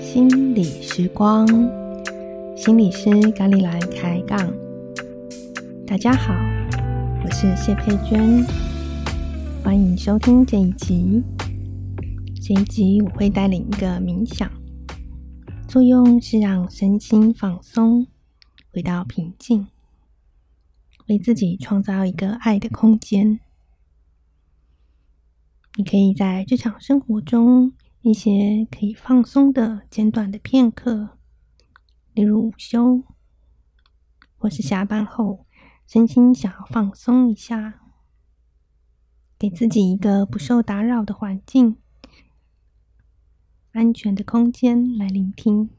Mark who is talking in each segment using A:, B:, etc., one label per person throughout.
A: 心理时光，心理师咖喱来开杠。大家好，我是谢佩娟，欢迎收听这一集。这一集我会带领一个冥想，作用是让身心放松，回到平静，为自己创造一个爱的空间。你可以在日常生活中，一些可以放松的简短的片刻，例如午休，或是下班后，身心想要放松一下，给自己一个不受打扰的环境，安全的空间来聆听。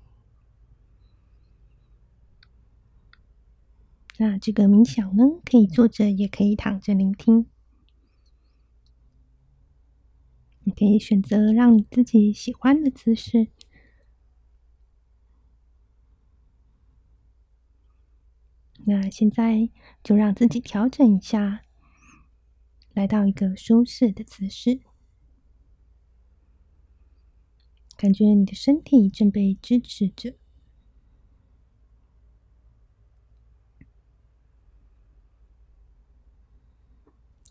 A: 那这个冥想呢，可以坐着，也可以躺着聆听。你可以选择让你自己喜欢的姿势。那现在就让自己调整一下，来到一个舒适的姿势，感觉你的身体正被支持着。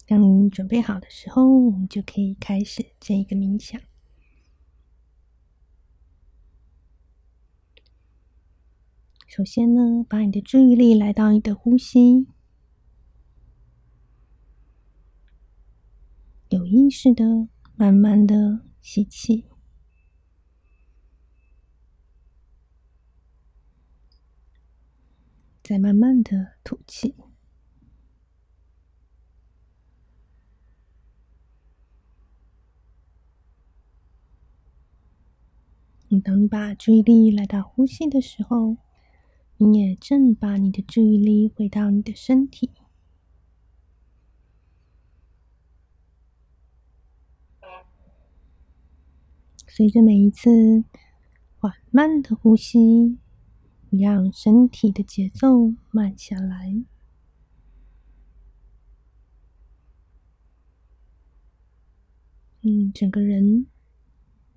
A: 当你准备好的时候，我们就可以开始这一个冥想。首先呢，把你的注意力来到你的呼吸，有意识的、慢慢的吸气，再慢慢的吐气。当你把注意力来到呼吸的时候，你也正把你的注意力回到你的身体。随着每一次缓慢的呼吸，让身体的节奏慢下来。嗯，整个人。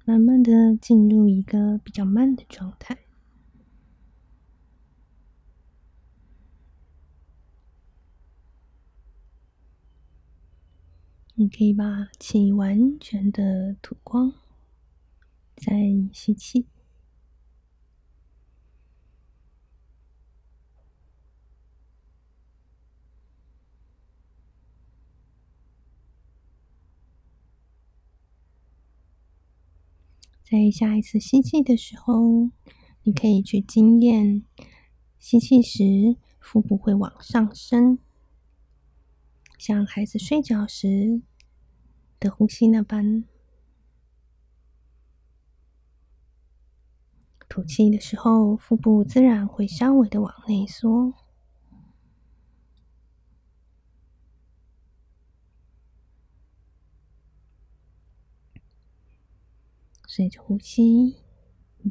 A: 慢慢的进入一个比较慢的状态，你可以把气完全的吐光，再吸气。在下一次吸气的时候，你可以去经验吸气时腹部会往上升，像孩子睡觉时的呼吸那般；吐气的时候，腹部自然会稍微的往内缩。随着呼吸，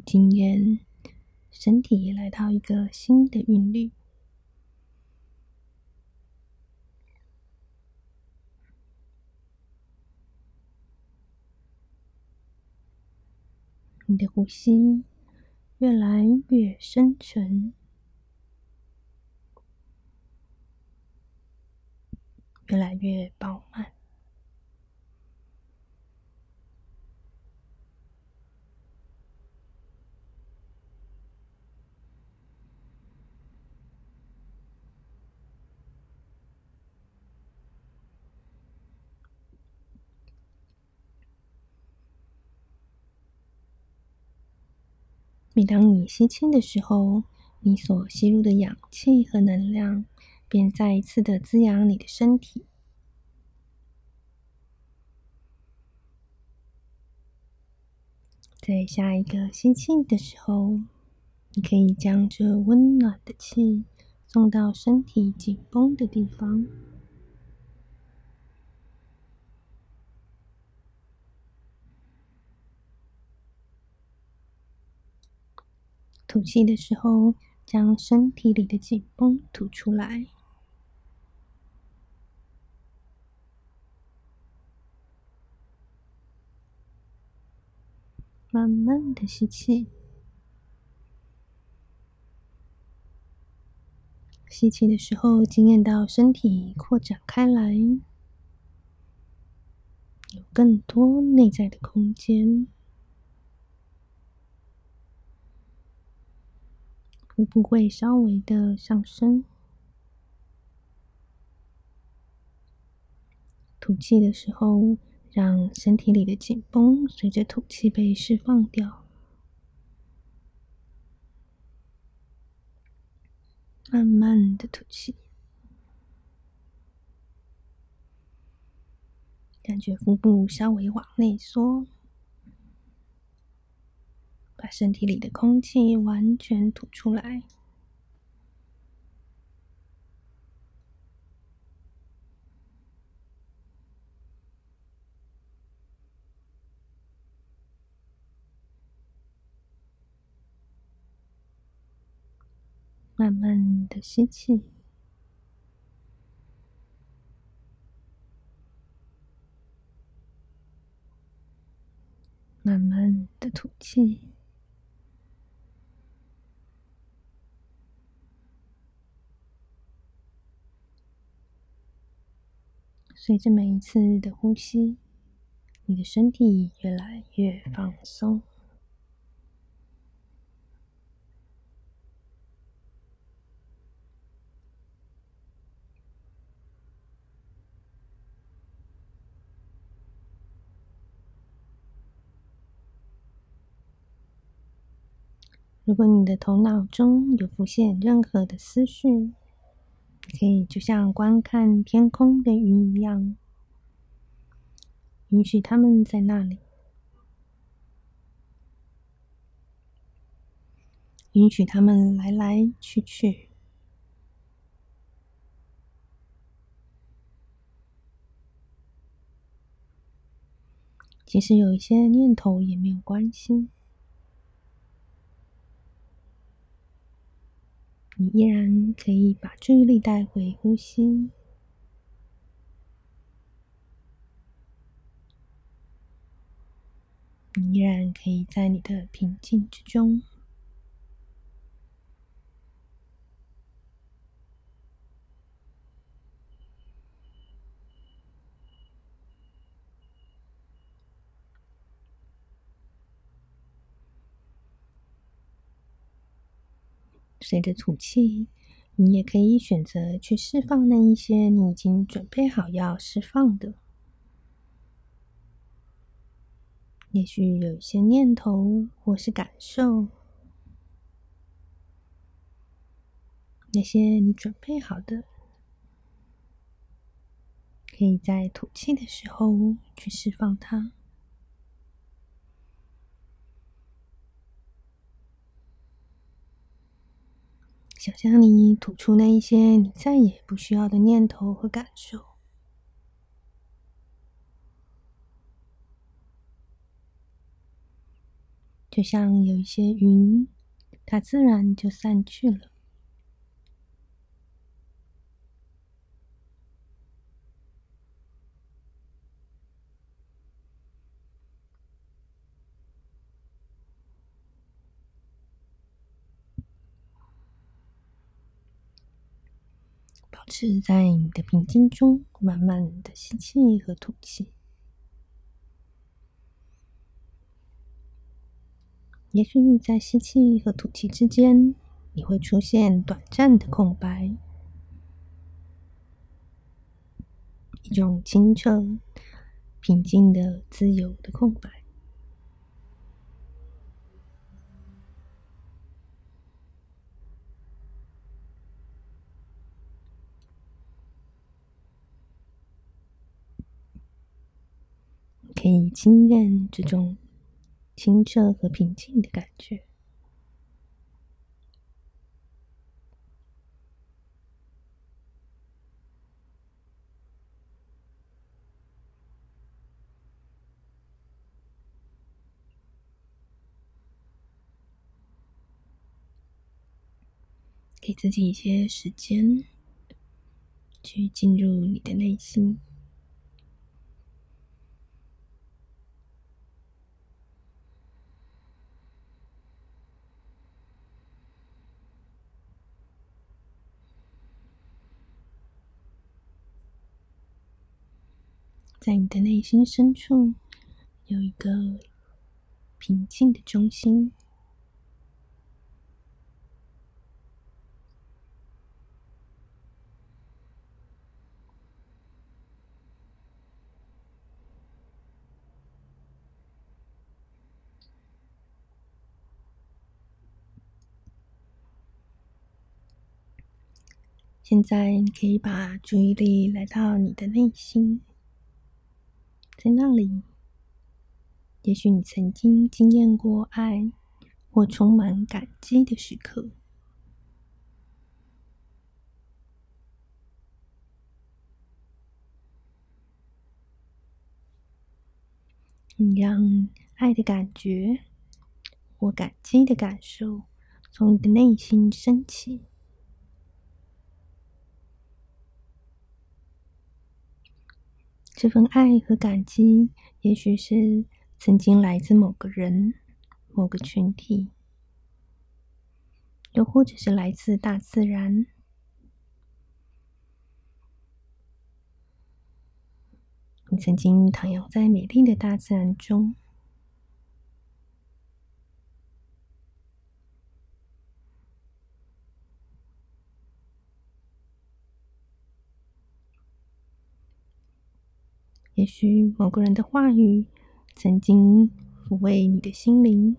A: 经验身体来到一个新的韵律。你的呼吸越来越深沉，越来越饱满。每当你吸气的时候，你所吸入的氧气和能量便再一次的滋养你的身体。在下一个吸气的时候，你可以将这温暖的气送到身体紧绷的地方。吐气的时候，将身体里的紧绷吐出来。慢慢的吸气，吸气的时候，经验到身体扩展开来，有更多内在的空间。腹部会稍微的上升，吐气的时候，让身体里的紧绷随着吐气被释放掉。慢慢的吐气，感觉腹部稍微往内缩。身体里的空气完全吐出来，慢慢的吸气，慢慢的吐气。随着每一次的呼吸，你的身体越来越放松。如果你的头脑中有浮现任何的思绪，可以就像观看天空的云一样，允许他们在那里，允许他们来来去去。即使有一些念头也没有关系。你依然可以把注意力带回呼吸，你依然可以在你的平静之中。随着吐气，你也可以选择去释放那一些你已经准备好要释放的。也许有一些念头或是感受，那些你准备好的，可以在吐气的时候去释放它。想象你吐出那一些你再也不需要的念头和感受，就像有一些云，它自然就散去了。是在你的平静中，慢慢的吸气和吐气。也许在吸气和吐气之间，你会出现短暂的空白，一种清澈、平静的、自由的空白。可以经验这种清澈和平静的感觉。给自己一些时间，去进入你的内心。在你的内心深处，有一个平静的中心。现在，你可以把注意力来到你的内心。在那里，也许你曾经经验过爱或充满感激的时刻。你让爱的感觉或感激的感受从你的内心升起。这份爱和感激，也许是曾经来自某个人、某个群体，又或者是来自大自然。你曾经徜徉在美丽的大自然中。也许某个人的话语曾经抚慰你的心灵，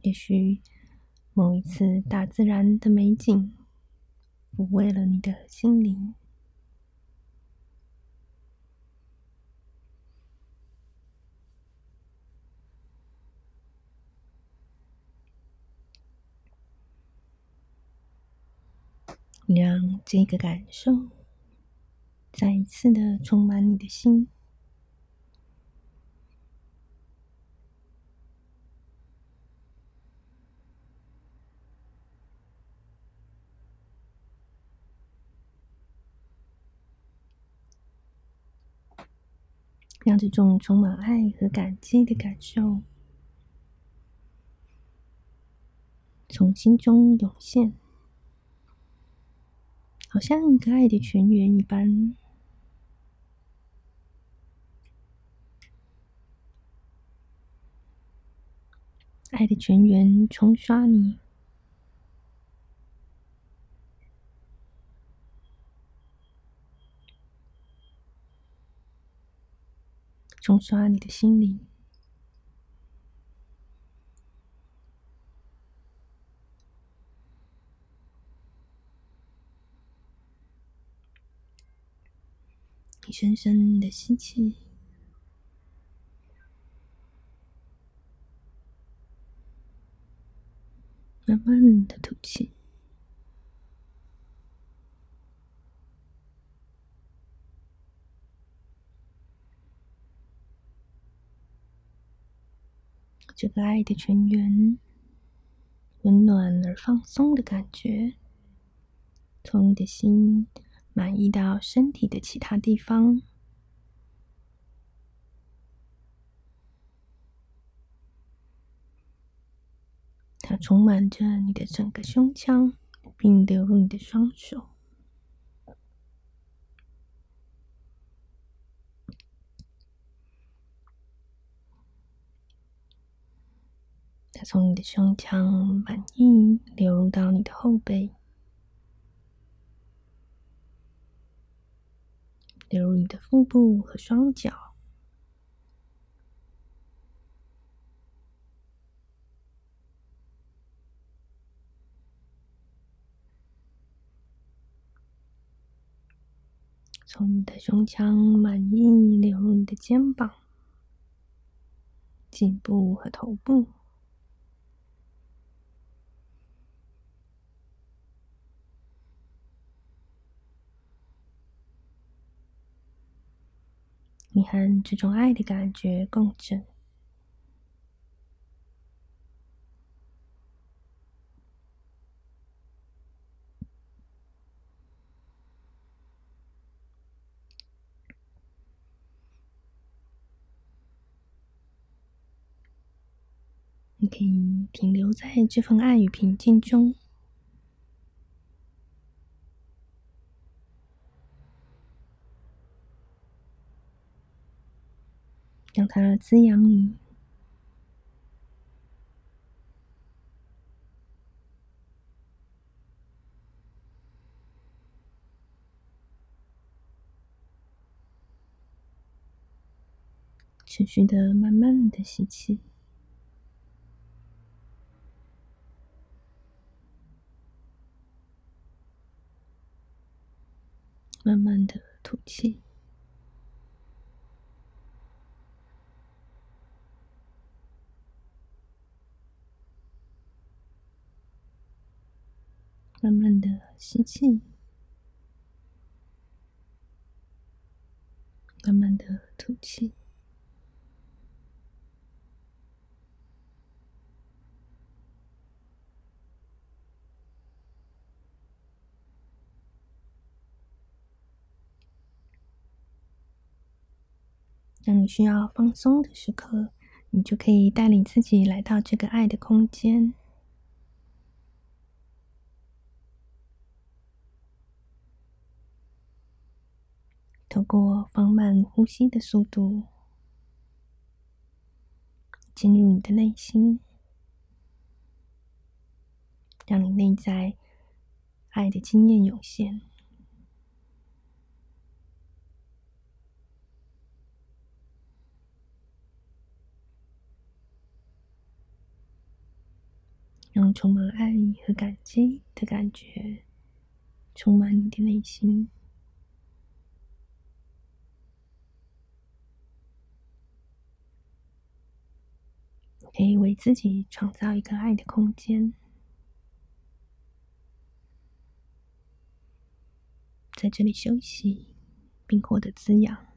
A: 也许某一次大自然的美景抚慰了你的心灵。让这个感受。再一次的充满你的心，让这种充满爱和感激的感受从心中涌现，好像一个爱的泉源一般。爱的泉源冲刷你，冲刷你的心灵。你深深的吸气。慢的吐气，这个爱的泉源，温暖而放松的感觉，从你的心满溢到身体的其他地方。它充满着你的整个胸腔，并流入你的双手。它从你的胸腔满溢，流入到你的后背，流入你的腹部和双脚。从你的胸腔满意流入你的肩膀、颈部和头部，你和这种爱的感觉共振。可以停留在这份爱与平静中，让它滋养你。持续的，慢慢的吸气，慢慢的吐气，慢慢的吸气，慢慢的吐气。当你需要放松的时刻，你就可以带领自己来到这个爱的空间，透过放慢呼吸的速度，进入你的内心，让你内在爱的经验涌现。充满爱和感激的感觉充满你的内心，可以为自己创造一个爱的空间，在这里休息，并获得滋养。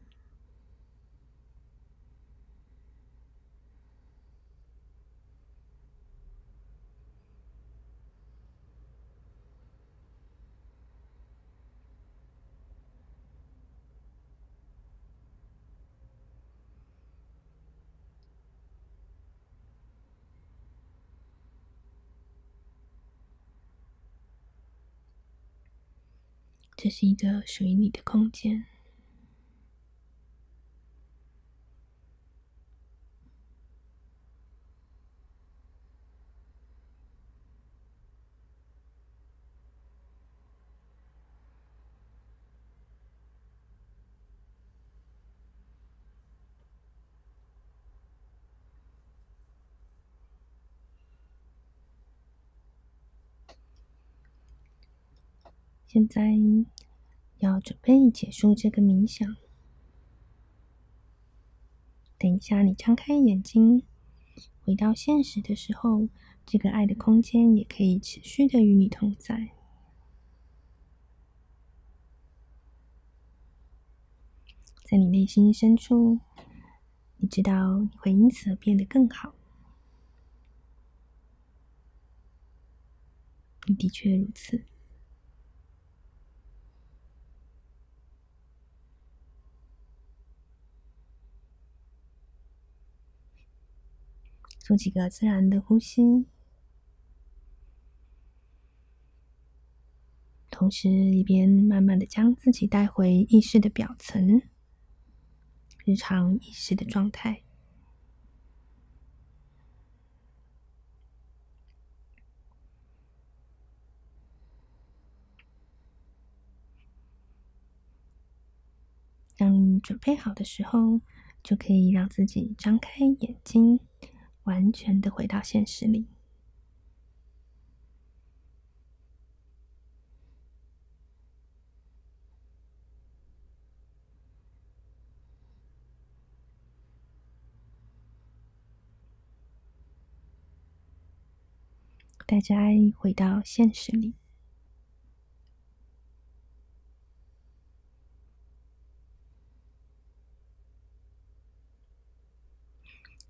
A: 这是一个属于你的空间。现在要准备结束这个冥想。等一下，你张开眼睛，回到现实的时候，这个爱的空间也可以持续的与你同在。在你内心深处，你知道你会因此而变得更好。你的确如此。做几个自然的呼吸，同时一边慢慢的将自己带回意识的表层，日常意识的状态。当你准备好的时候，就可以让自己张开眼睛。完全的回到现实里，大家回到现实里，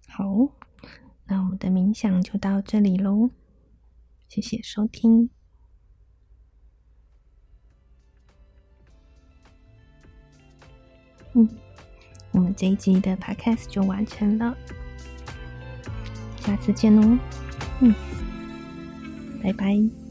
A: 好。那我们的冥想就到这里喽，谢谢收听。嗯，我们这一集的 Podcast 就完成了。下次见喽。嗯，拜拜。